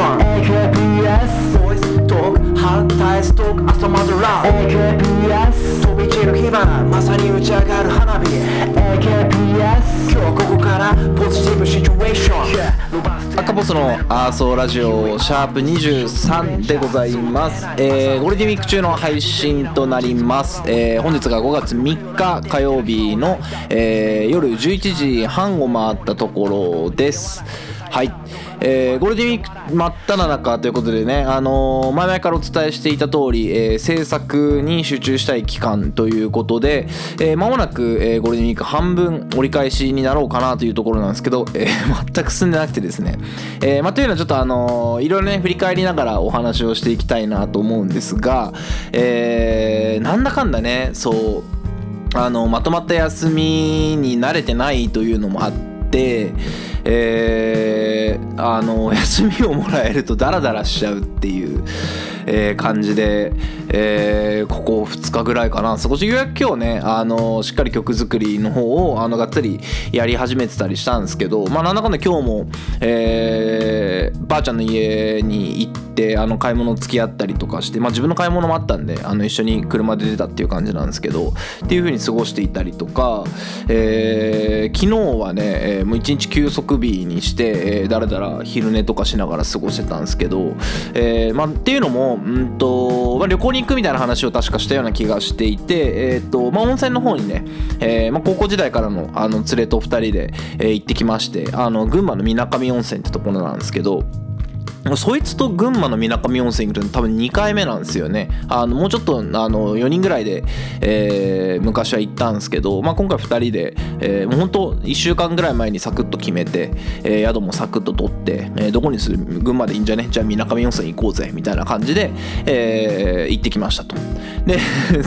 上げるシチュエーション AKBS ボイストーク反対ストーク朝までラブ AKBS 飛び散る火花まさに打ち上がる花火 AKBS 今日ここからポジティブシチュエーション赤ボスのアーソーラジオシャープ23でございます、えーゴールデンウィーク中の配信となります、えー本日が5月3日火曜日の、えー夜11時半を回ったところです。はい。えーゴールデンウィーク真っ只中ということでね、あのー前々からお伝えしていた通り、えー制作に集中したい期間ということで、えー間もなく、えーゴールデンウィーク半分折り返しになろうかなというところなんですけど、えー全く進んでなくてですね、えーま、というのはちょっとあのーいろいろね振り返りながらお話をしていきたいなと思うんですが、えーなんだかんだねそうあのまとまった休みに慣れてないというのもあって、えーあの休みをもらえるとダラダラしちゃうっていう、えー感じで、えーここ2日ぐらいかな。少しようやく今日ねあのしっかり曲作りの方をあのがっつりやり始めてたりしたんですけどまあなんだかんだ今日も、えーばあちゃんの家に行ってあの買い物付き合ったりとかして、まあ、自分の買い物もあったんであの一緒に車で出たっていう感じなんですけどっていう風に過ごしていたりとか、えー昨日はね、えーもう一日休息日にして、えーだらだら昼寝とかしながら過ごしてたんですけど、えーまあ、っていうのも、うんとまあ、旅行に行くみたいな話を確かしたような気がしていて、えーとまあ、温泉の方にね、えーまあ、高校時代からのあの連れと2人で、えー行ってきましてあの群馬の水上温泉ってところなんですけど。そいつと群馬の水上温泉行くの多分2回目なんですよね。あのもうちょっとあの4人ぐらいで、えー昔は行ったんですけど、まあ、今回2人で、えーもう本当1週間ぐらい前にサクッと決めて、えー宿もサクッと取って、えーどこにする群馬でいいんじゃね？じゃあ水上温泉行こうぜみたいな感じで、えー行ってきましたと。で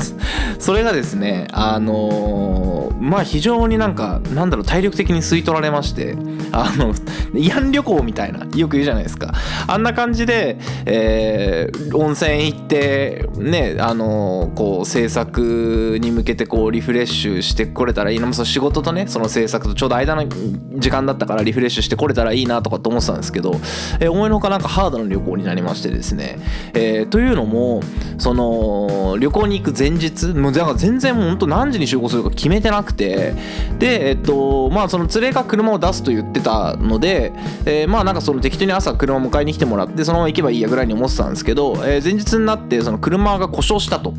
それがですねあのーまあ非常になんかなんだろう体力的に吸い取られましてあの慰安旅行みたいなよく言うじゃないですか。あんな感じで、えー温泉行ってねあのーこう制作に向けてこうリフレッシュしてこれたらいいな。もその仕事とねその制作とちょうど間の時間だったからリフレッシュしてこれたらいいなとかと思ってたんですけど、えー思いのほかなんかハードな旅行になりましてですね、えーというのもその旅行に行く前日もうだから全然もう本当何時に集合するか決めてなくてでえっとまあその連れが車を出すと言ってたので、えーまあなんかその適当に朝車を迎えに来てもらってそのまま行けばいいやぐらいに思ってたんですけど、えー前日になってその車が故障したと。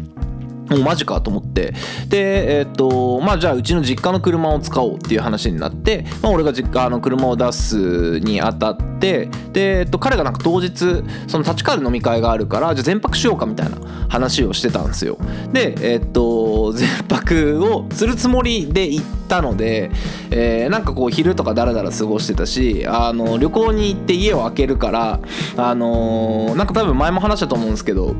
もうマジかと思って。でえっとまあじゃあうちの実家の車を使おうっていう話になって、まあ、俺が実家の車を出すにあたってで、えっと、彼がなんか当日その立川で飲み会があるからじゃあ全泊しようかみたいな話をしてたんですよ。でえっと全泊をするつもりで行ったので、えーなんかこう昼とかダラダラ過ごしてたしあの旅行に行って家を開けるからあのなんか多分前も話したと思うんですけど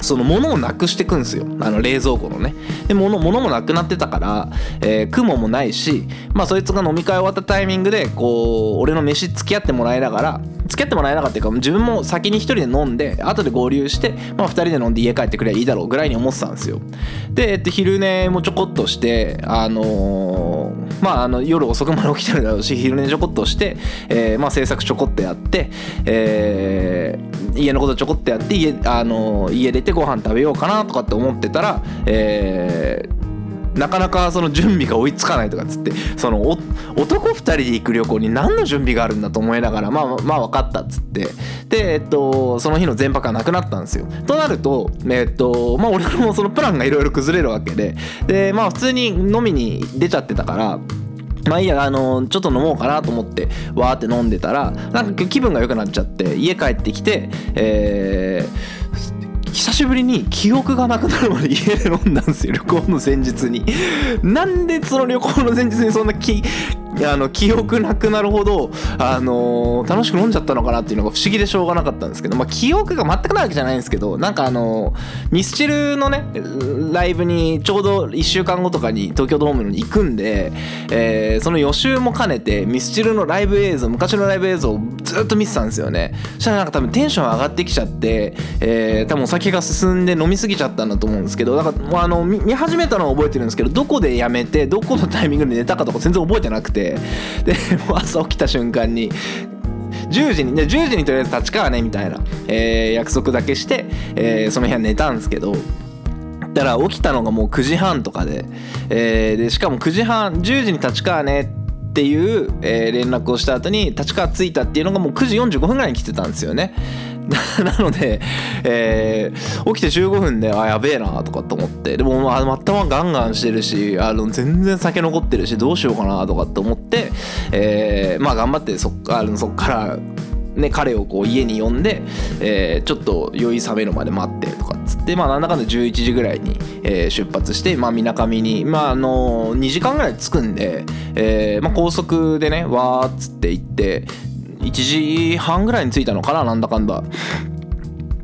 その物をなくしてくんですよ。あの冷蔵庫のね。で物物もなくなってたから、えー雲もないしまあそいつが飲み会終わったタイミングでこう俺の飯付き合ってもらいながら付き合ってもらえなかったっていうか自分も先に一人で飲んで後で合流して、まあ、二人で飲んで家帰ってくればいいだろうぐらいに思ってたんですよ。で、えっと、昼寝もちょこっとしてあのーまああの夜遅くまで起きてるだろうし昼寝ちょこっとして、えーまあ制作ちょこっとやって、えー家のことちょこっとやって家,、あのー家出てご飯食べようかなとかって思ってたら、えーなかなかその準備が追いつかないとかっつってその男2人で行く旅行に何の準備があるんだと思いながらまあまあ分かったっつって。でえっとその日の全泊はなくなったんですよ。となるとえっとまあ俺もそのプランがいろいろ崩れるわけで。でまあ普通に飲みに出ちゃってたからまあいいや、あのちょっと飲もうかなと思って、わーって飲んでたら、なんか気分が良くなっちゃって、家帰ってきて、えー久しぶりに記憶がなくなるまで家で飲んだんですよ、旅行の前日に。なんでその旅行の前日にそんなきあの記憶なくなるほど、あの楽しく飲んじゃったのかなっていうのが不思議でしょうがなかったんですけど、まあ、記憶が全くないわけじゃないんですけどなんかあのミスチルのねライブにちょうど1週間後とかに東京ドームに行くんで、えーその予習も兼ねてミスチルのライブ映像昔のライブ映像をずっと見てたんですよね。そしたらなんか多分テンション上がってきちゃって、えー多分お酒が進んで飲みすぎちゃったんだと思うんですけどだからあの見始めたのは覚えてるんですけどどこでやめてどこのタイミングで寝たかとか全然覚えてなくてで もう朝起きた瞬間に10時に10時にとりあえず立川ねみたいな、えー約束だけして、えーその部屋寝たんですけどだから起きたのがもう9時半とかで,、えーでしかも9時半10時に立川ねっていう、えー連絡をした後に立川着いたっていうのがもう9時45分ぐらいに来てたんですよね。なので、えー起きて15分であやべえなとかと思ってでもまあ頭ガンガンしてるしあの全然酒残ってるしどうしようかなとかって思って、えーまあ頑張ってそっあのそっからね、彼をこう家に呼んで、えーちょっと酔い冷めるまで待ってとかっつってまあなんだかんだ11時ぐらいに、えー出発してまあみなかみにまああの2時間ぐらい着くんで、えーまあ、高速でねわーっつって行って1時半ぐらいに着いたのかななんだかんだ。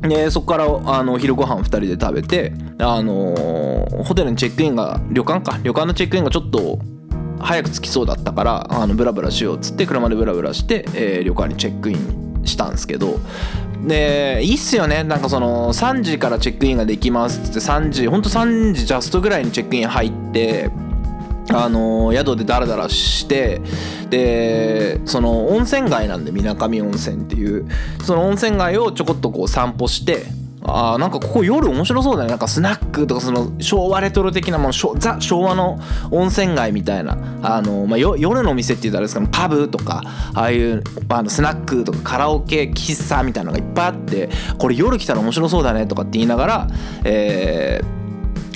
でそこからあの昼ご飯2人で食べて、あのーホテルにチェックインが旅館か。旅館のチェックインがちょっと早く着きそうだったからあのブラブラしようっつって車でブラブラして、えー旅館にチェックインしたんですけど。でいいっすよね。なんかその3時からチェックインができますっつって3時ほんと3時ジャストぐらいにチェックイン入ってあの宿でダラダラしてでその温泉街なんで水上温泉っていう。その温泉街をちょこっとこう散歩してあーなんかここ夜面白そうだね。なんかスナックとかその昭和レトロ的なものザ昭和の温泉街みたいな。あの、まあ、夜の店って言ったらあれですけどパブとかああいうあのスナックとかカラオケ喫茶みたいなのがいっぱいあってこれ夜来たら面白そうだねとかって言いながらえー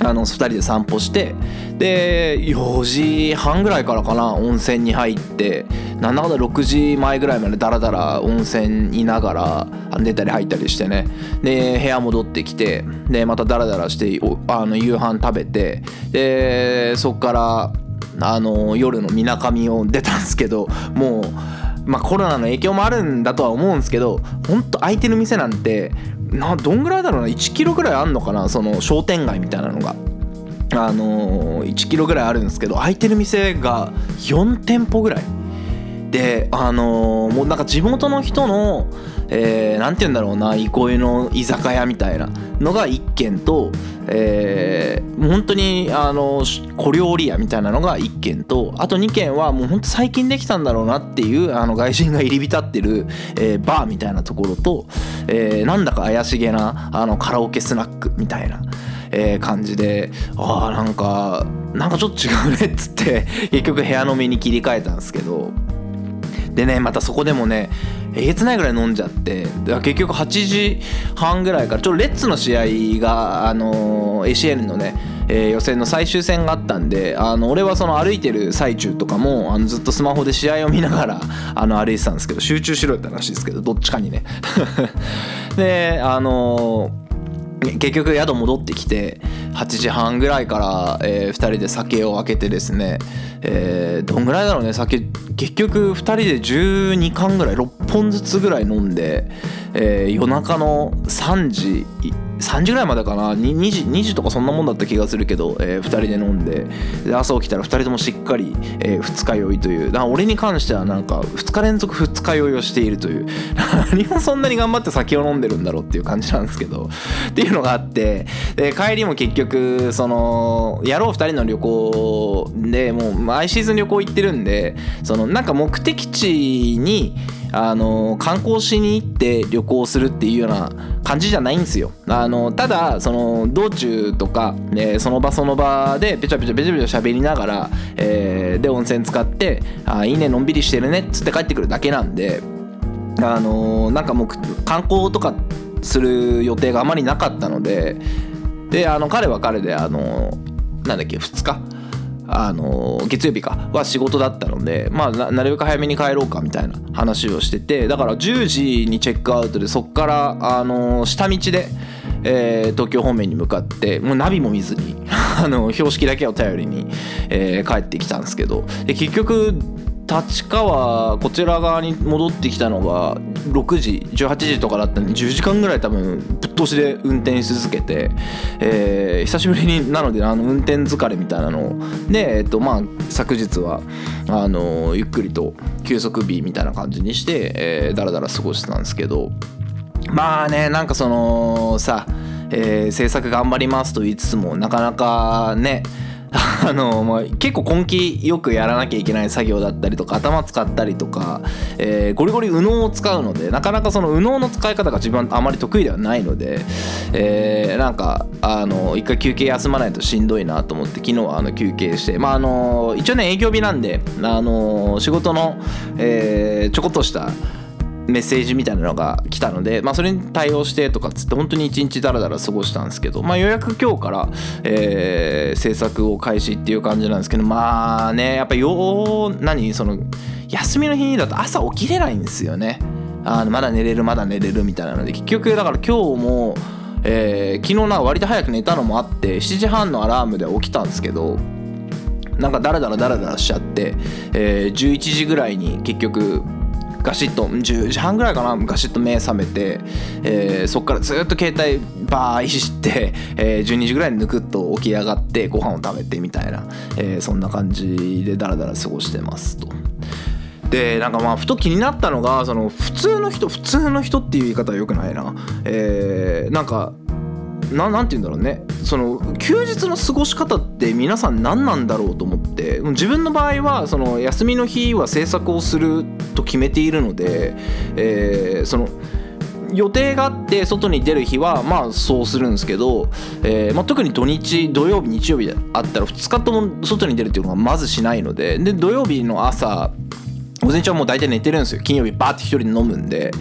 あの2人で散歩してで4時半ぐらいからかな温泉に入ってなんだかんだ6時前ぐらいまでダラダラ温泉いながらあの出たり入ったりしてね。で部屋戻ってきてでまたダラダラしてあの夕飯食べてでそっからあの夜のみなかみを出たんですけどもうまあコロナの影響もあるんだとは思うんですけどほんと空いてる店なんてなどんぐらいだろうな？1キロぐらいあんのかな？その商店街みたいなのが。あのー1キロぐらいあるんですけど空いてる店が4店舗ぐらい。であのーもうなんか地元の人の、えーて言うんだろうな憩いの居酒屋みたいなのが1軒と、えーもう本当にあの小料理屋みたいなのが1軒とあと2軒はもう本当最近できたんだろうなっていうあの外人が入り浸ってる、えーバーみたいなところと、えーなんだか怪しげなあのカラオケスナックみたいな。えー感じであーなんかなんかちょっと違うねっつって結局部屋飲みに切り替えたんですけどでねまたそこでもねえげつないぐらい飲んじゃって結局8時半ぐらいからちょっとレッツの試合が、あの ACL のね、えー予選の最終戦があったんであの俺はその歩いてる最中とかもあのずっとスマホで試合を見ながら あの歩いてたんですけど集中しろって話ですけどどっちかにね。であのー結局宿戻ってきて8時半ぐらいから、え2人で酒を開けてですね、えーどんぐらいだろうね酒。結局2人で12缶ぐらい6本ずつぐらい飲んで、えー夜中の3時3時ぐらいまでかな。2, 時2時とかそんなもんだった気がするけど、え2人で飲んで。で朝起きたら2人ともしっかり、えー二日酔いという。俺に関してはなんか2日連続二日酔いをしているという。何をそんなに頑張って酒を飲んでるんだろうっていう感じなんですけど。っていうのがあって。で帰りも結局その野郎2人の旅行でもう毎シーズン旅行行ってるんでそのなんか目的地にあの観光しに行って旅行するっていうような感じじゃないんですよ。あのただその道中とか、えーその場その場でペチャペチャペチャペチャ喋りながら、えーで温泉使って「あいいねのんびりしてるね」っつって帰ってくるだけなんであのなんかもう観光とかする予定があまりなかったのでであの彼は彼であのなんだっけ2日あの月曜日かは仕事だったので、まあ、なるべく早めに帰ろうかみたいな話をしててだから10時にチェックアウトでそっからあの下道で、えー東京方面に向かってもうナビも見ずに あの標識だけを頼りに、えー帰ってきたんですけどで結局立川こちら側に戻ってきたのが6時18時とかだったんで10時間ぐらい多分ぶっ通しで運転し続けて、えー久しぶりになのであの運転疲れみたいなのをで、えっとまあ、昨日はあのゆっくりと休息日みたいな感じにして、えー、だらだら過ごしてたんですけどまあねなんかそのさ、えー制作頑張りますと言いつつもなかなかね あの、まあ、結構根気よくやらなきゃいけない作業だったりとか頭使ったりとか、えーゴリゴリ右脳を使うのでなかなかその右脳の使い方が自分あまり得意ではないので、えーなんかあの一回休憩休まないとしんどいなと思って昨日はあの休憩してまああの一応ね営業日なんであの仕事の、えーちょこっとしたメッセージみたいなのが来たので、まあ、それに対応してとかっつって本当に一日ダラダラ過ごしたんですけど、まあ、ようやく今日から、えー制作を開始っていう感じなんですけどまあねやっぱよう何その休みの日だと朝起きれないんですよね。あまだ寝れるまだ寝れるみたいなので結局だから今日も、えー昨日なんか割と早く寝たのもあって7時半のアラームで起きたんですけどなんかダラダラダラダラしちゃって、えー11時ぐらいに結局ガシッと10時半ぐらいかなガシッと目覚めて、えーそっからずっと携帯バーいじって、えー12時ぐらいにぬくっと起き上がってご飯を食べてみたいな、えーそんな感じでダラダラ過ごしてますと。でなんかまあふと気になったのがその普通の人普通の人っていう言い方はよくないな、えーなんかななんて言うんだろうね。その休日の過ごし方って皆さん何なんだろうと思って。自分の場合はその休みの日は制作をすると決めているので、えーその予定があって外に出る日はまあそうするんですけど、えーまあ、特に土日土曜日日曜日であったら2日とも外に出るっていうのがまずしないので。で土曜日の朝午前中はもう大体寝てるんですよ。金曜日バーって一人で飲むんで。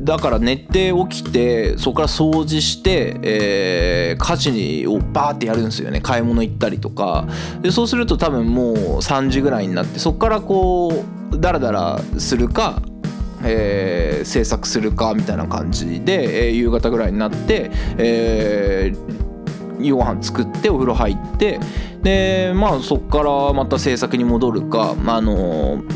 だから寝て起きてそこから掃除して、えー家事をバーってやるんですよね。買い物行ったりとか。でそうすると多分もう3時ぐらいになってそこからこうダラダラするかえー制作するかみたいな感じで、えー夕方ぐらいになって、えー夕ご飯作ってお風呂入ってでまあそこからまた制作に戻るかあのん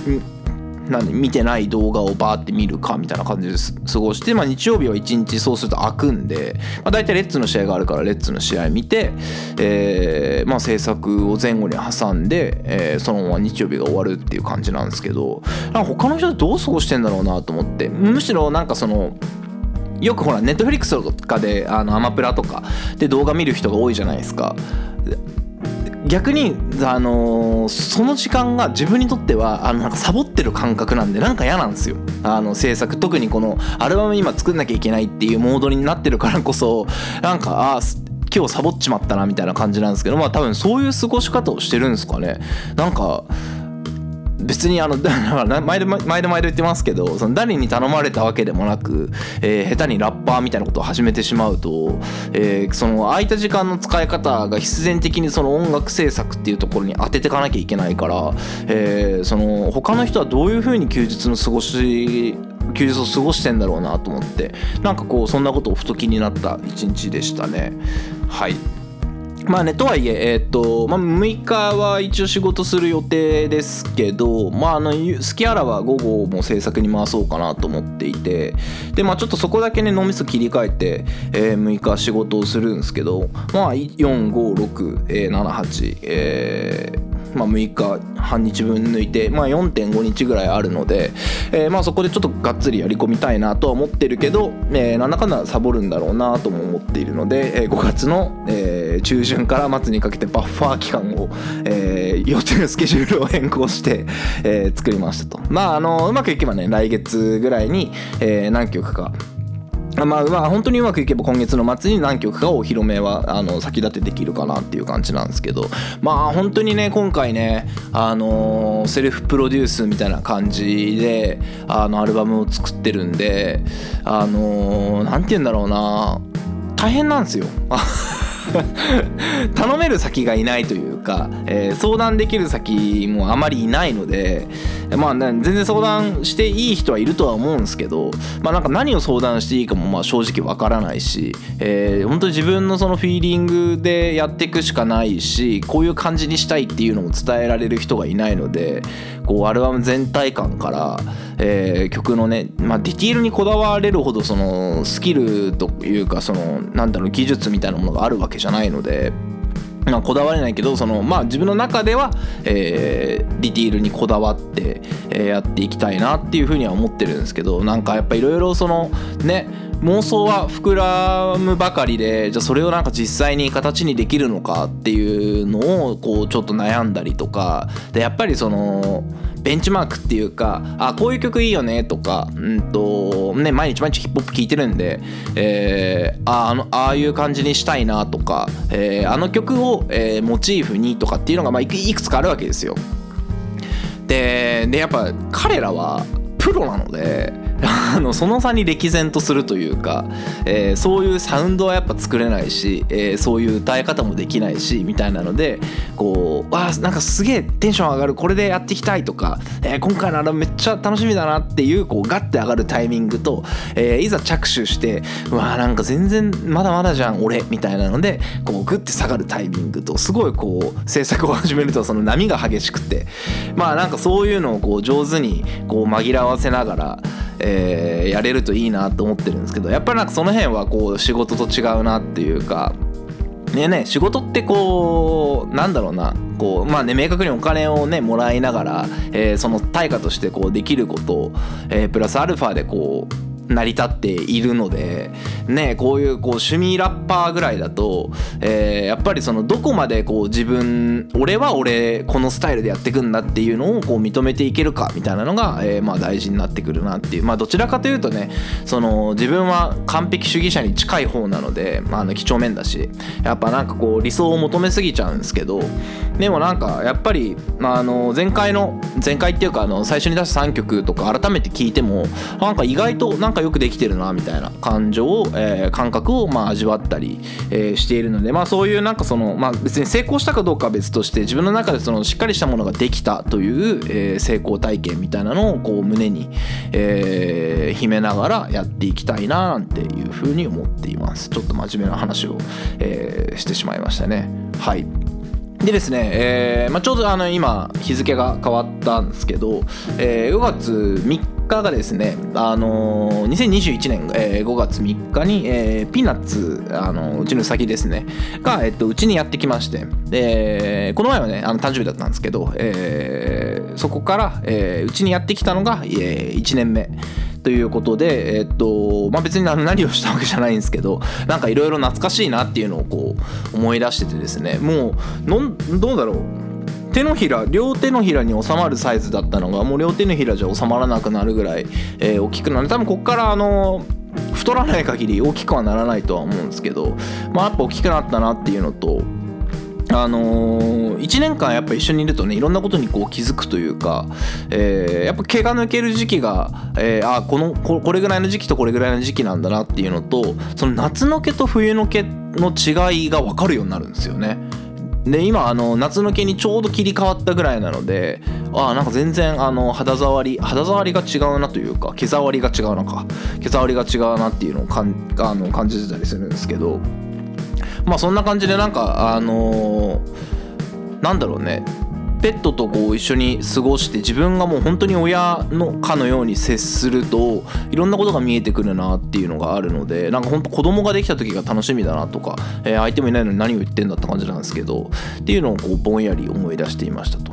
なんで見てない動画をバーって見るかみたいな感じです過ごして、まあ、日曜日は一日そうすると開くんで、まあ、大体レッツの試合があるからレッツの試合見て、えーまあ、制作を前後に挟んで、えーそのまま日曜日が終わるっていう感じなんですけどなんか他の人どう過ごしてんだろうなと思ってむしろなんかそのよくほらネットフリックスとかであのアマプラとかで動画見る人が多いじゃないですか。逆に、あのーその時間が自分にとってはあのなんかサボってる感覚なんでなんか嫌なんですよ。あの制作。特にこのアルバム今作んなきゃいけないっていうモードになってるからこそなんかああ今日サボっちまったなみたいな感じなんですけどまあ多分そういう過ごし方をしてるんですかね。なんか別にあのだから前で前で毎度言ってますけどその誰に頼まれたわけでもなく、えー下手にラッパーみたいなことを始めてしまうと、えーその空いた時間の使い方が必然的にその音楽制作っていうところに当てていかなきゃいけないから、えーその他の人はどういうふうに休日の過ごし休日を過ごしてんだろうなと思ってなんかこうそんなことをふと気になった一日でしたねはい。まあねとはいええーっと、まあ、6日は一応仕事する予定ですけどまああの好きあらは午後も制作に回そうかなと思っていてでまあちょっとそこだけね脳みそ切り替えて、えー6日仕事をするんですけどまあ45678えーまあ、6日半日分抜いて、まあ、4.5日ぐらいあるので、えーまあ、そこでちょっとがっつりやり込みたいなとは思ってるけど、えーなんだかんだサボるんだろうなとも思っているので、えー5月の、えー中旬から末にかけてバッファー期間を、えー予定スケジュールを変更して、えー作りましたと。まああのうまくいけばね来月ぐらいに、えー何曲かまあまあ本当にうまくいけば今月の末に何曲かお披露目はあの先立てできるかなっていう感じなんですけどまあ本当にね今回ねあのセルフプロデュースみたいな感じであのアルバムを作ってるんであの何て言うんだろうな大変なんですよ。頼める先がいないというか、えー相談できる先もあまりいないのでまあ、全然相談していい人はいるとは思うんですけど、まあ、なんか何を相談していいかもまあ正直わからないし、えー本当に自分のそのフィーリングでやっていくしかないしこういう感じにしたいっていうのを伝えられる人がいないのでこうアルバム全体感から、えー曲のね、まあ、ディティールにこだわれるほどそのスキルというかそのなんだろう技術みたいなものがあるわけじゃないので。まあ、こだわれないけどその、まあ、自分の中では、えーディティールにこだわって、えーやっていきたいなっていうふうには思ってるんですけどなんかやっぱいろいろそのね妄想は膨らむばかりでじゃあそれをなんか実際に形にできるのかっていうのをこうちょっと悩んだりとかでやっぱりそのベンチマークっていうかあこういう曲いいよねとか、うんとね、毎日毎日ヒップホップ聴いてるんで、えー、ああのああいう感じにしたいなとか、えー、あの曲を、えー、モチーフにとかっていうのが、まあ、いくいくつかあるわけですよ。ででやっぱ彼らはプロなので あのその差に歴然とするというか、えー、そういうサウンドはやっぱ作れないし、えー、そういう歌い方もできないしみたいなのでこうわなんかすげえテンション上がるこれでやっていきたいとか、えー、今回のアルバムめっちゃ楽しみだなっていうこうガッて上がるタイミングと、えいざ着手してうわなんか全然まだまだじゃん俺みたいなのでこうグッて下がるタイミングとすごいこう制作を始めるとその波が激しくてまあなんかそういうのをこう上手にこう紛らわせながらー、やれるといいなと思ってるんですけどやっぱりなんかその辺はこう仕事と違うなっていうかねね仕事ってこうなんだろうなこうまあね明確にお金をねもらいながら、えー、その対価としてこうできることを、えー、プラスアルファでこう成り立っているのでねこういうこう趣味ラッパーぐらいだと、えー、やっぱりそのどこまでこう自分俺は俺このスタイルでやっていくんだっていうのをこう認めていけるかみたいなのが、えー、まあ大事になってくるなっていう。まあどちらかというとねその自分は完璧主義者に近い方なので、まあ、あの几帳面だしやっぱなんかこう理想を求めすぎちゃうんですけどでもなんかやっぱり、まあ、あの前回の前回っていうかあの最初に出した3曲とか改めて聞いてもなんか意外となんかよくできてるなみたいな感情を、えー、感覚をまあ味わったり、えー、しているのでまあそういうなんかそのまあ別に成功したかどうかは別として自分の中でそのしっかりしたものができたという、えー、成功体験みたいなのをこう胸に、えー、秘めながらやっていきたいななんていうふうに思っています。ちょっと真面目な話を、えー、してしまいましたね。はい。でですね、えーまあ、ちょうどあの今日付が変わったんですけど、えー、5月3日がですね、あのー、2021年、えー、5月3日に、えー、ピーナッツ、あのー、うちの先ですねが、えっと、うちにやってきましてでこの前はねあの誕生日だったんですけど、えー、そこからえーうち、にやってきたのが、えー、1年目ということで、えっとまあ、別に何をしたわけじゃないんですけどなんかいろいろ懐かしいなっていうのをこう思い出しててですねもうのどうだろう。手のひら両手のひらに収まるサイズだったのがもう両手のひらじゃ収まらなくなるぐらい、えー、大きくなる多分こっからあの太らない限り大きくはならないとは思うんですけどまあやっぱ大きくなったなっていうのとあのー、1年間やっぱ一緒にいるとねいろんなことにこう気づくというか、えー、やっぱ毛が抜ける時期が、えー、あこのここれぐらいの時期とこれぐらいの時期なんだなっていうのとその夏の毛と冬の毛の違いが分かるようになるんですよね。で今あの夏向けにちょうど切り替わったぐらいなのであなんか全然あの肌触り肌触りが違うなというか毛触りが違うのか毛触りが違うなっていうのをかんあの感じてたりするんですけどまあそんな感じでなんかあのー、なんだろうね。ペットとこう一緒に過ごして自分がもう本当に親のかのように接するといろんなことが見えてくるなっていうのがあるのでなんか本当子供ができた時が楽しみだなとか、えー、相手もいないのに何を言ってんだって感じなんですけどっていうのをこうぼんやり思い出していましたと。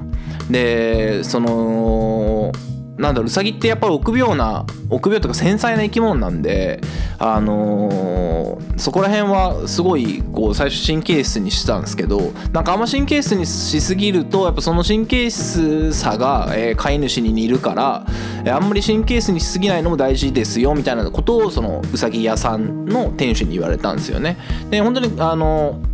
でそのなんだろううさぎってやっぱり臆病な臆病とか繊細な生き物なんであのー、そこら辺はすごいこう最初神経質にしてたんですけどなんかあんま神経質にしすぎるとやっぱその神経質さが、えー、飼い主に似るから、あんまり神経質にしすぎないのも大事ですよみたいなことをそのうさぎ屋さんの店主に言われたんですよね。で本当にあのー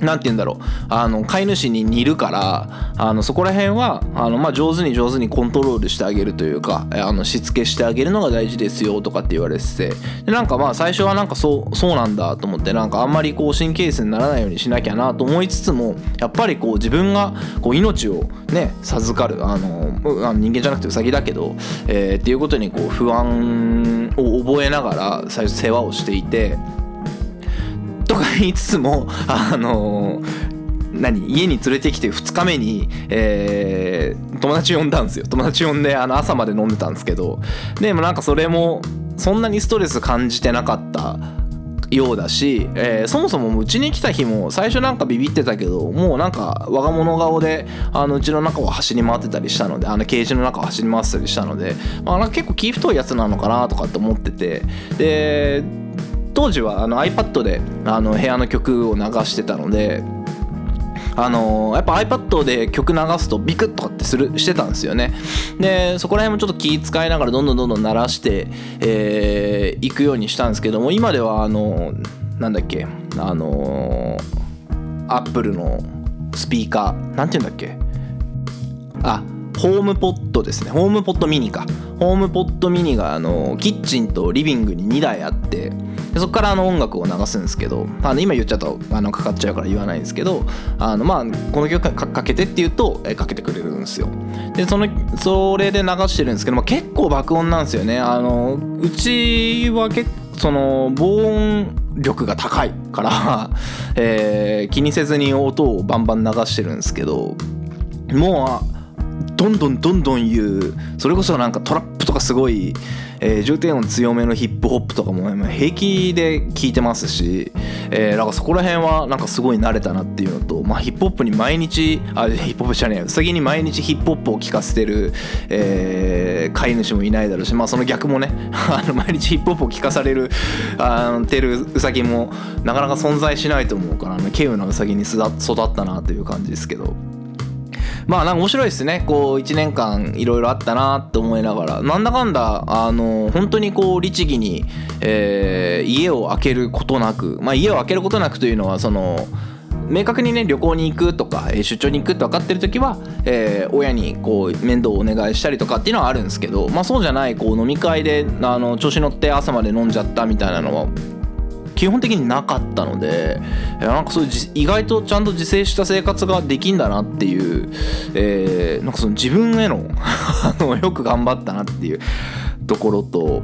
なんて言うんだろうあの飼い主に似るからあのそこら辺はあの、まあ、上手に上手にコントロールしてあげるというかあのしつけしてあげるのが大事ですよとかって言われててでなんかまあ最初はなんかそうそうなんだと思ってなんかあんまりこう神経質にならないようにしなきゃなと思いつつもやっぱりこう自分がこう命をね授かるあのあの人間じゃなくてウサギだけど、えー、っていうことにこう不安を覚えながら最初世話をしていて。とか言いつつもあの何家に連れてきて2日目に、えー、友達呼んだんですよ。友達呼んであの朝まで飲んでたんですけど。でもなんかそれもそんなにストレス感じてなかったようだし、えーそもそもうちに来た日も最初なんかビビってたけどもうなんか我が物顔でうちの中を走り回ってたりしたのであのケージの中を走り回ってたりしたので、まあ、なんか結構気太いやつなのかなとかって思ってて。で当時はあの iPad であの部屋の曲を流してたのであのやっぱ iPad で曲流すとビクッとかってするしてたんですよね。でそこら辺もちょっと気使いながらどんどんどんどん鳴らしてい、えー、行くようにしたんですけども今ではあのなんだっけあの Apple のスピーカーなんて言うんだっけ？あホームポットですね。ホームポットミニか。ホームポットミニがあのキッチンとリビングに2台あってでそこからあの音楽を流すんですけどあの今言っちゃうとあのかかっちゃうから言わないんですけどあのまあこの曲かかけてって言うとえかけてくれるんですよ。でそのそれで流してるんですけど、まあ、結構爆音なんですよね。あのうちは結構その防音力が高いから、えー気にせずに音をバンバン流してるんですけどもうどんどんどんどん言うそれこそなんかトラップとかすごい、えー重低音強めのヒップホップとかも平気で聴いてますし、えーなんかそこら辺はなんかすごい慣れたなっていうのと、まあ、ヒップホップに毎日あヒップホップじゃねえようさぎに毎日ヒップホップを聴かせてる、えー飼い主もいないだろうし、まあ、その逆もね あの毎日ヒップホップを聴かされるあのてるウサギもなかなか存在しないと思うからあの稀有なウサギに育ったなという感じですけど。まあなんか面白いですね。こう1年間いろいろあったなって思いながら。なんだかんだあの本当にこう律儀に、えー家を空けることなく。まあ家を空けることなくというのはその明確にね旅行に行くとか出張に行くって分かってる時は、えー親にこう面倒をお願いしたりとかっていうのはあるんですけどまあそうじゃないこう飲み会であの調子乗って朝まで飲んじゃったみたいなのは基本的になかったのでなんかそういう意外とちゃんと自制した生活ができんだなっていう、えーなんかその自分への あのよく頑張ったなっていうところと。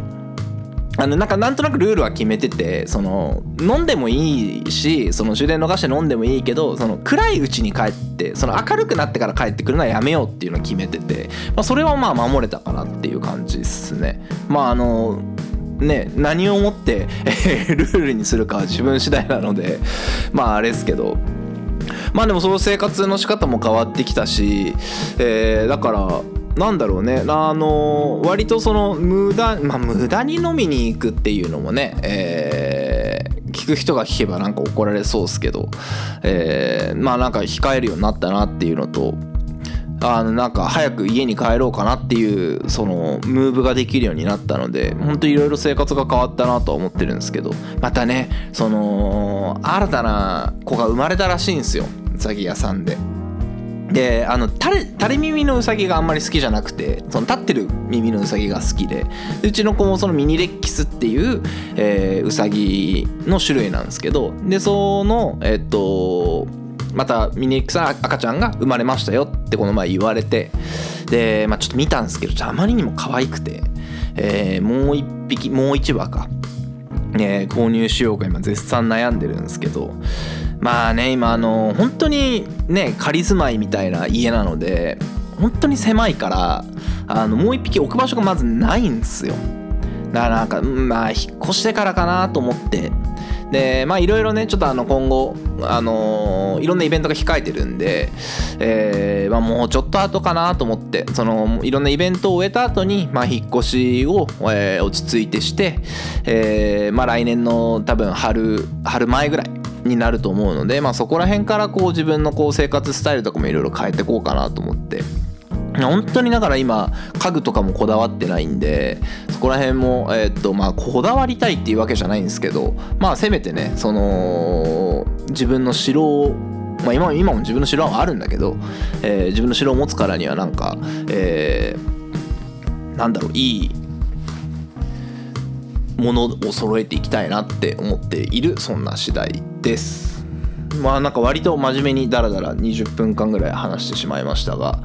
あのなんかなんとなくルールは決めててその飲んでもいいしその終電逃して飲んでもいいけどその暗いうちに帰ってその明るくなってから帰ってくるのはやめようっていうのを決めてて、まあ、それはまあ守れたかなっていう感じですね。まああのね、何をもって、ルールにするかは自分次第なのでまああれですけど。まあでもその生活の仕方も変わってきたし、えーだからなんだろうねあの割とその無駄まあ無駄に飲みに行くっていうのもね、えー聞く人が聞けばなんか怒られそうですけど、えーまあなんか控えるようになったなっていうのとあのなんか早く家に帰ろうかなっていうそのムーブができるようになったので本当いろいろ生活が変わったなとは思ってるんですけどまたねその新たな子が生まれたらしいんですようさぎ屋さんで。であの垂れ垂れ耳のうさぎがあんまり好きじゃなくてその立ってる耳のうさぎが好きでうちの子もそのミニレッキスっていう、えーうさぎの種類なんですけどでそのえっとまたミニクスの赤ちゃんが生まれましたよってこの前言われてで、まあ、ちょっと見たんですけどあまりにも可愛くて、えーもう一匹もう一羽か、ね、購入しようか今絶賛悩んでるんですけどまあね今あの本当にね仮住まいみたいな家なので本当に狭いからあのもう一匹置く場所がまずないんですよ。だからなんかまあ引っ越してからかなと思ってでまあいろいろねちょっとあの今後あのいろんなイベントが控えてるんで、えーまあ、もうちょっと後かなと思ってそのいろんなイベントを終えた後にまあ引っ越しを、えー落ち着いてして、えーまあ来年の多分春春前ぐらいになると思うので、まあ、そこら辺からこう自分のこう生活スタイルとかもいろいろ変えていこうかなと思って。本当にだから今家具とかもこだわってないんでそこら辺も、えっとまあ、こだわりたいっていうわけじゃないんですけどまあせめてねその自分の城をまあ、今今も自分の城はあるんだけど、え自分の城を持つからにはなんか、えーなんだろういいものを揃えていきたいなって思っているそんな次第です。まあなんか割と真面目にダラダラ20分間ぐらい話してしまいましたが、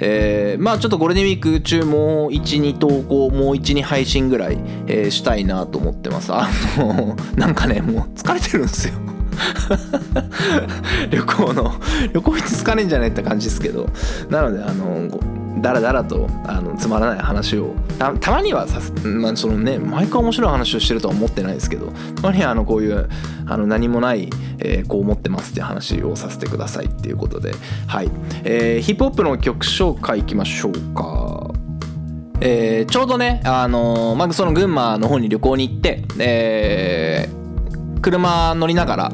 えーまあちょっとゴールデンウィーク中もう12投稿もう12配信ぐらい、えーしたいなと思ってます。あの なんかねもう疲れてるんですよ。旅行の旅行いつ疲れんじゃないって感じですけど。なのであのごだらだらとあのつまらない話を。たまにはさす、まあ、そのね毎回面白い話をしてるとは思ってないですけどたまにはあのこういうあの何もない、えーこう思ってますって話をさせてくださいっていうことで。はい、えーヒップホップの曲紹介いきましょうか。えーちょうどね、あのーまあ、その群馬の方に旅行に行って、えー車乗りながら、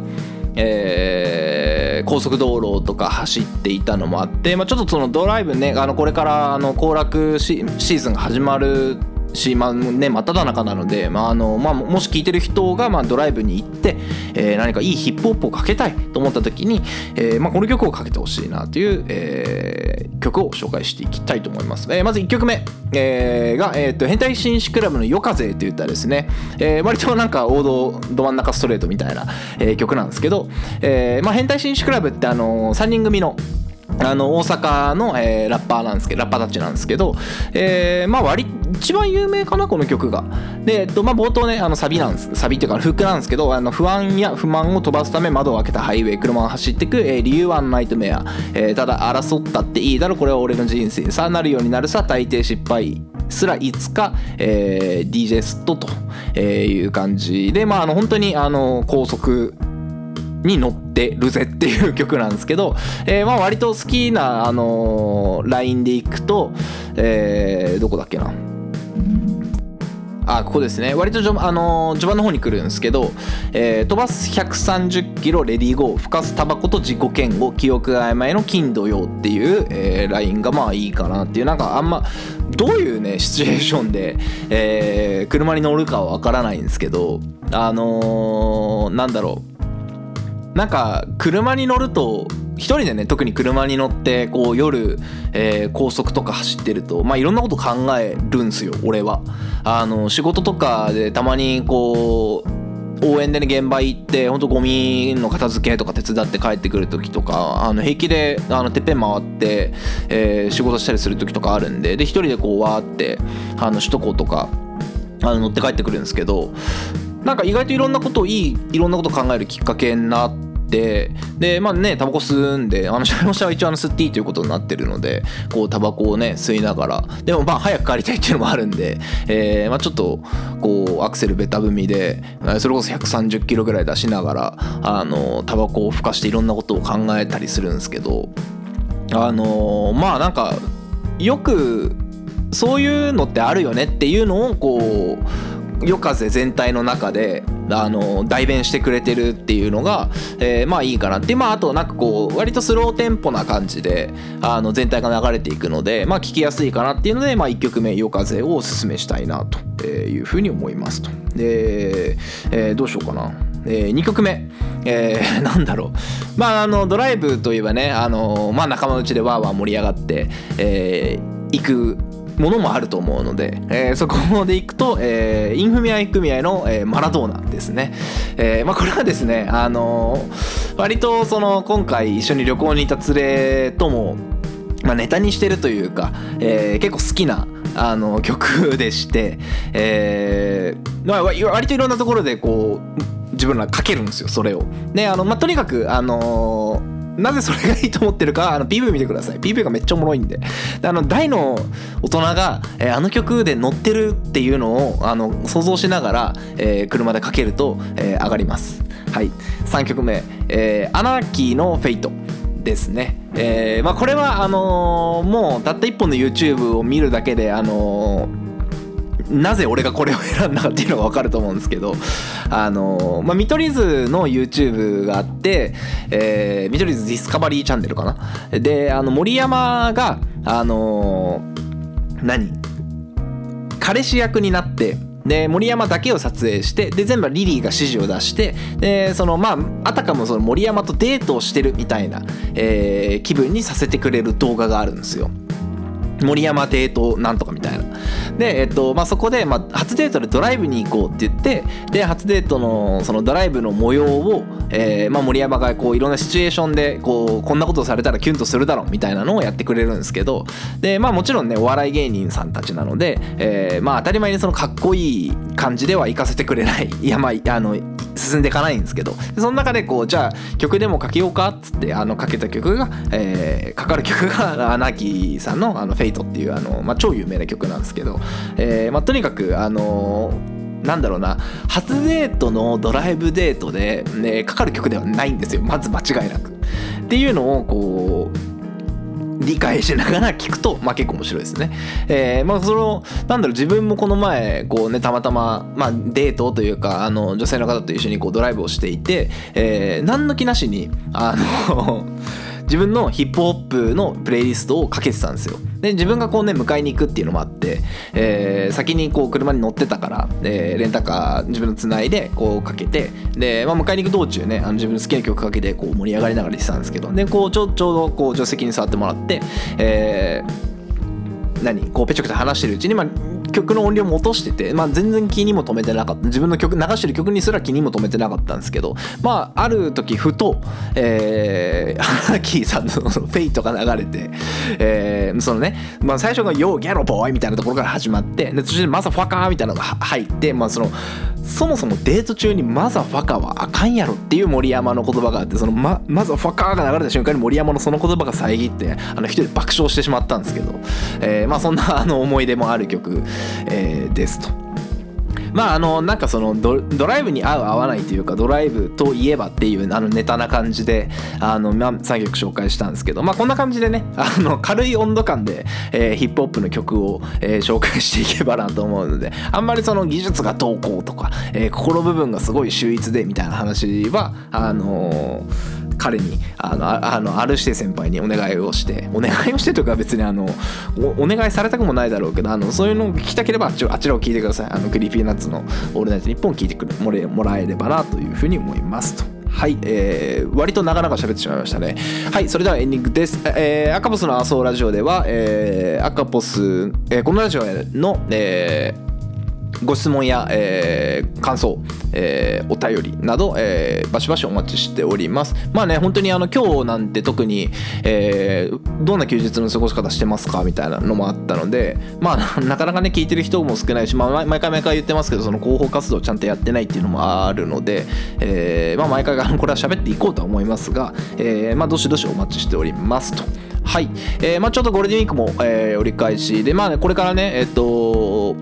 えー高速道路とか走っていたのもあって、まあ、ちょっとそのドライブねあのこれからあの行楽シシーズンが始まるし、まあね、真っ只中なので、まああのまあ、もし聞いてる人が、まあ、ドライブに行って、えー何かいいヒップホップをかけたいと思った時に、えーまあ、この曲をかけてほしいなという、えー曲を紹介していきたいと思います。えーまず1曲目、えーが、えーと「変態紳士クラブの夜風」といったですね、えー割となんか王道ど真ん中ストレートみたいな、えー曲なんですけど、えーまあ、変態紳士クラブってあの3人組のあの大阪の、えーラッパーなんですけどラッパーたちなんですけど、えーまあ割一番有名かなこの曲が。で、えっとまあ、冒頭ねあのサビなんですサビっていうかフックなんですけどあの不安や不満を飛ばすため窓を開けたハイウェイ車が走ってく、えー理由はナイトメア、えーただ争ったっていいだろこれは俺の人生。さあなるようになるさ大抵失敗。すらいつか、えー DJ ストとえーいう感じでまああの本当にあの高速に乗ってるぜっていう曲なんですけど、えーまあ割と好きな、あのーラインでいくと、えーどこだっけな。あここですね。割とじょ、あのー序盤の方に来るんですけど、えー飛ばす130キロレディーゴー吹かすタバコと自己嫌悪記憶が曖昧の金土曜っていう、えーラインがまあいいかなっていう。なんかあんまどういうねシチュエーションで、えー車に乗るかはわからないんですけどあのーなんだろう。なんか車に乗ると一人でね特に車に乗ってこう夜、えー高速とか走ってるとまあいろんなこと考えるんすよ俺は。あの仕事とかでたまにこう応援でね現場行ってほんとゴミの片付けとか手伝って帰ってくる時とかあの平気であのてっぺん回って、えー仕事したりする時とかあるんでで一人でこうわーってあの首都高とかあの乗って帰ってくるんですけどなんか意外といろんなことをいいいろんなことを考えるきっかけになってでまあねタバコ吸うんであの車両車は一応あの吸っていいということになってるのでこうタバコをね吸いながら。でもまあ早く帰りたいっていうのもあるんで、えーまあ、ちょっとこうアクセルベタ踏みでそれこそ130キロぐらい出しながらあのタバコをふかしていろんなことを考えたりするんですけどあのまあなんかよくそういうのってあるよねっていうのをこう夜風全体の中であの代弁してくれてるっていうのが、えーまあいいかなってまああとなんかこう割とスローテンポな感じであの全体が流れていくのでまあ聞きやすいかなっていうので、まあ、1曲目「夜風」をおすすめしたいなというふうに思いますと。で、えーどうしようかな。え2曲目、えー なんだろうまああのドライブといえばねあの、まあ、仲間内でわーわー盛り上がって、えー行くものもあると思うので、えーそこでいくと、えーインフミアイ組合の、えーマラドーナですね、えーまあ、これはですねあの割とその今回一緒に旅行に行った連れともまあ、ネタにしてるというか、えー結構好きなあの曲でして、えーまあ、割といろんなところでこう自分らかけるんですよそれを。であの、まあ、とにかくあのーなぜそれがいいと思ってるかあの PV 見てください。PV がめっちゃおもろいんで。であの大の大人が、えーあの曲で乗ってるっていうのをあの想像しながら、えー車でかけると、えー上がります。はい。3曲目、えーアナーキーのフェイトですね。えーまあ、これはあのーもうたった一本の YouTube を見るだけであのーなぜ俺がこれを選んだかっていうのが分かると思うんですけどあのまあ、見取り図の YouTube があって、えー見取り図ディスカバリーチャンネルかな？であの森山があの何？彼氏役になってで森山だけを撮影してで全部リリーが指示を出してでそのまああたかもその森山とデートをしてるみたいな、えー気分にさせてくれる動画があるんですよ。森山亭となんとかみたいな。で、えっとまあ、そこで、まあ、初デートでドライブに行こうって言ってで初デートのそのドライブの模様をえーまあ、森山がこういろんなシチュエーションでこうこんなことされたらキュンとするだろみたいなのをやってくれるんですけどで、まあ、もちろんねお笑い芸人さんたちなので、えーまあ、当たり前にそのかっこいい感じではいかせてくれないいやまああの進んでいかないんですけどその中でこうじゃあ曲でもかけようかっつってあのかけた曲が、えーかかる曲が アナキーさんの「あのフェイトっていうあの、まあ、超有名な曲なんですけど、えーまあ、とにかくあのなんだろうな初デートのドライブデートで、ね、かかる曲ではないんですよまず間違いなく。っていうのをこう理解しながら聞くと、まあ、結構面白いですね。えーまあ、そのなんだろう自分もこの前こうねたまたま、まあ、デートというかあの女性の方と一緒にこうドライブをしていて、えー何の気なしにあの自分のヒップホップのプレイリストをかけてたんですよ。で自分がこうね迎えに行くっていうのもあって、えー先にこう車に乗ってたから、えーレンタカー自分のつないでこうかけてで、まあ、迎えに行く道中ねあの自分の好きな曲かけてこう盛り上がりながら行ってたんですけどでこうちょちょうどこう助手席に座ってもらって、えー何こうペチョペチョ話してるうちに、まあ、曲の音量も落としてて、まあ、全然気にも留めてなかった。自分の曲流してる曲にすら気にも留めてなかったんですけどまあある時ふと、えー、ハナキーさんのフェイトが流れて、えーそのね、まあ、最初が「ヨーギャロボーイ」みたいなところから始まってで途中で「マザファカー」みたいなのが入って、まあ、そのそもそもデート中に「マザファカーはあかんやろ」っていう森山の言葉があってそのマ「マザファカー」が流れた瞬間に森山のその言葉が遮ってあの一人爆笑してしまったんですけど、えーまあそんなあの思い出もある曲、えーですと。まああのなんかそのドライブに合う合わないというかドライブといえばっていうあのネタな感じであの、まあ、3曲紹介したんですけどまあこんな感じでねあの軽い温度感で、えーヒップホップの曲を、えー紹介していけばなと思うのであんまりその技術がどうこうとか、えー韻部分がすごい秀逸でみたいな話はあのー彼にあのああの R 指定先輩にお願いをしてお願いをしてというか別にあのお願いされたくもないだろうけどあのそういうのを聞きたければあちらを聞いてくださいあの Creepy Nuts の「オールナイトニッポン」聞いてくるもれもらえればなというふうに思いますと。はい、えー、割と長々喋ってしまいましたね。はい、それではエンディングです。えー、アカポスのアソーラジオでは、えー、アカポス、えーこのラジオの、えーご質問や、えー感想、えーお便りなど、えーバシバシお待ちしております。まあね、本当にあの今日なんて特に、えーどんな休日の過ごし方してますかみたいなのもあったので、まあ なかなかね、聞いてる人も少ないし、まあ毎回毎回言ってますけど、その広報活動ちゃんとやってないっていうのもあるので、えーまあ毎回あのこれは喋っていこうとは思いますが、えーまあどしどしお待ちしておりますと。はい、えーまあちょっとゴールデンウィークも、えー折り返しで、まあね、これからね、えっ、と、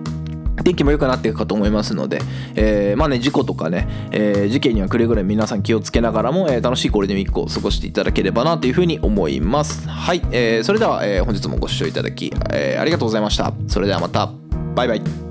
天気も良くなっていくかと思いますので、えーまあね事故とかね、えー事件にはくれぐれも皆さん気をつけながらも、えー楽しいゴールデンウィークを過ごしていただければなというふうに思いますはい、えーそれでは、えー本日もご視聴いただき、えーありがとうございましたそれではまたバイバイ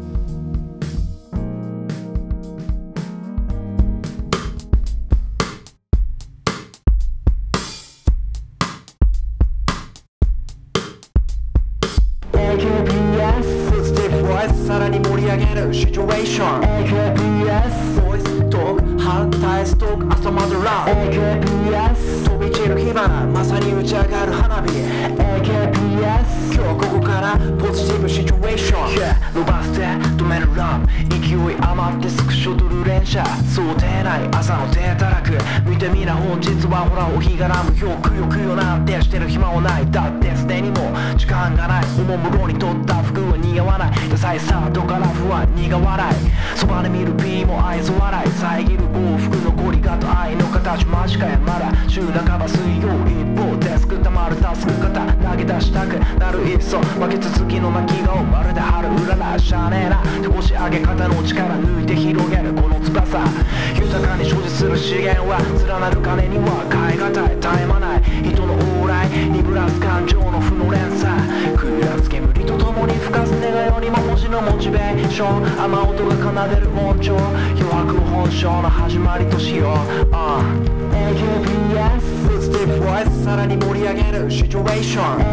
資源は連なる金には変え難い絶え間ない。人の往来にぶらす感情の負の連鎖。食らす煙とともに吹かす願いよりも文字のモチベーション雨音が奏でる音調余白本性の始まりとしよう、uh AKBS ポジティブボイスさらに盛り上げる。シチュエーション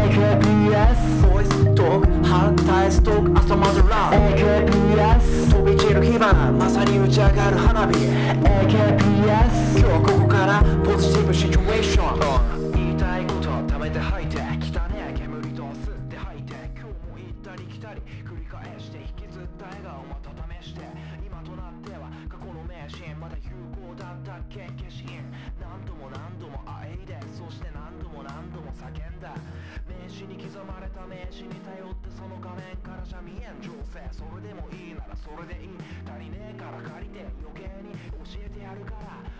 ストークハータイストーク朝までラブ AKBS 飛び散る火花まさに打ち上がる花火。AKBS 今日ここからポジティブシチュエーション。言いたいこと貯めて吐いて汚ねえ煙と吸って吐いて今日も行ったり来たり繰り返して引きずった笑顔また試して今となっては過去の名検診まだ有効だったっけだ。名刺に刻まれた名刺に頼ってその画面からじゃ見えん情勢。それでもいいならそれでいい。足りねえから借りて余計に教えてやるから。